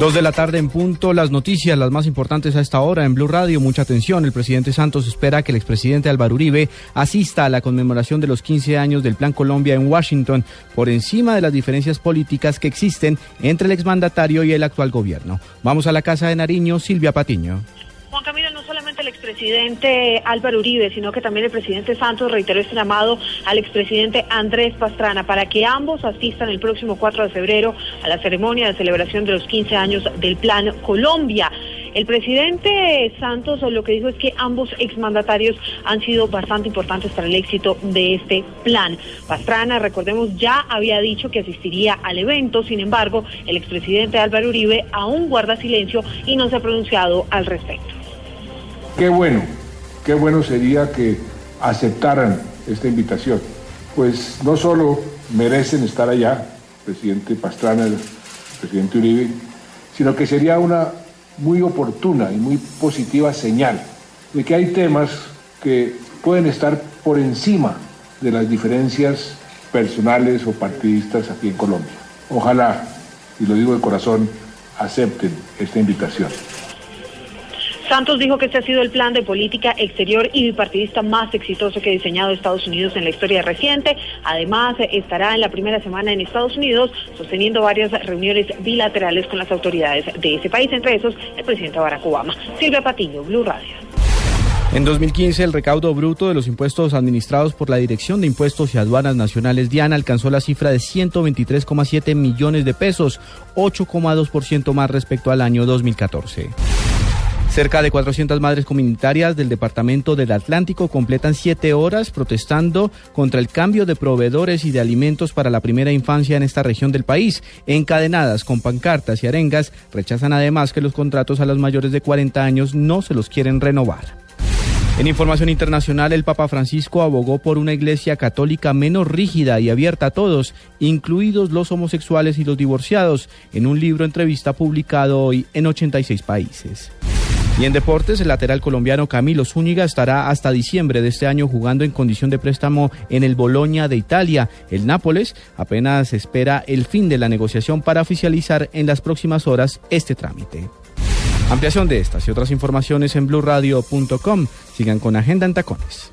Dos de la tarde en punto, las noticias, las más importantes a esta hora en Blue Radio. Mucha atención, el presidente Santos espera que el expresidente Álvaro Uribe asista a la conmemoración de los 15 años del Plan Colombia en Washington, por encima de las diferencias políticas que existen entre el exmandatario y el actual gobierno. Vamos a la Casa de Nariño, Silvia Patiño. Expresidente Álvaro Uribe, sino que también el presidente Santos reiteró este llamado al expresidente Andrés Pastrana para que ambos asistan el próximo 4 de febrero a la ceremonia de celebración de los 15 años del Plan Colombia. El presidente Santos lo que dijo es que ambos exmandatarios han sido bastante importantes para el éxito de este plan. Pastrana, recordemos, ya había dicho que asistiría al evento, sin embargo, el expresidente Álvaro Uribe aún guarda silencio y no se ha pronunciado al respecto. Qué bueno, qué bueno sería que aceptaran esta invitación, pues no solo merecen estar allá, presidente Pastrana, el presidente Uribe, sino que sería una muy oportuna y muy positiva señal de que hay temas que pueden estar por encima de las diferencias personales o partidistas aquí en Colombia. Ojalá, y lo digo de corazón, acepten esta invitación. Santos dijo que este ha sido el plan de política exterior y bipartidista más exitoso que ha diseñado Estados Unidos en la historia reciente. Además, estará en la primera semana en Estados Unidos sosteniendo varias reuniones bilaterales con las autoridades de ese país, entre esos el presidente Barack Obama. Silvia Patiño, Blue Radio. En 2015, el recaudo bruto de los impuestos administrados por la Dirección de Impuestos y Aduanas Nacionales DIAN alcanzó la cifra de 123,7 millones de pesos, 8,2% más respecto al año 2014. Cerca de 400 madres comunitarias del Departamento del Atlántico completan siete horas protestando contra el cambio de proveedores y de alimentos para la primera infancia en esta región del país. Encadenadas con pancartas y arengas, rechazan además que los contratos a los mayores de 40 años no se los quieren renovar. En información internacional, el Papa Francisco abogó por una iglesia católica menos rígida y abierta a todos, incluidos los homosexuales y los divorciados, en un libro entrevista publicado hoy en 86 países. Y en deportes, el lateral colombiano Camilo Zúñiga estará hasta diciembre de este año jugando en condición de préstamo en el Boloña de Italia. El Nápoles apenas espera el fin de la negociación para oficializar en las próximas horas este trámite. Ampliación de estas y otras informaciones en blurradio.com. Sigan con Agenda en Tacones.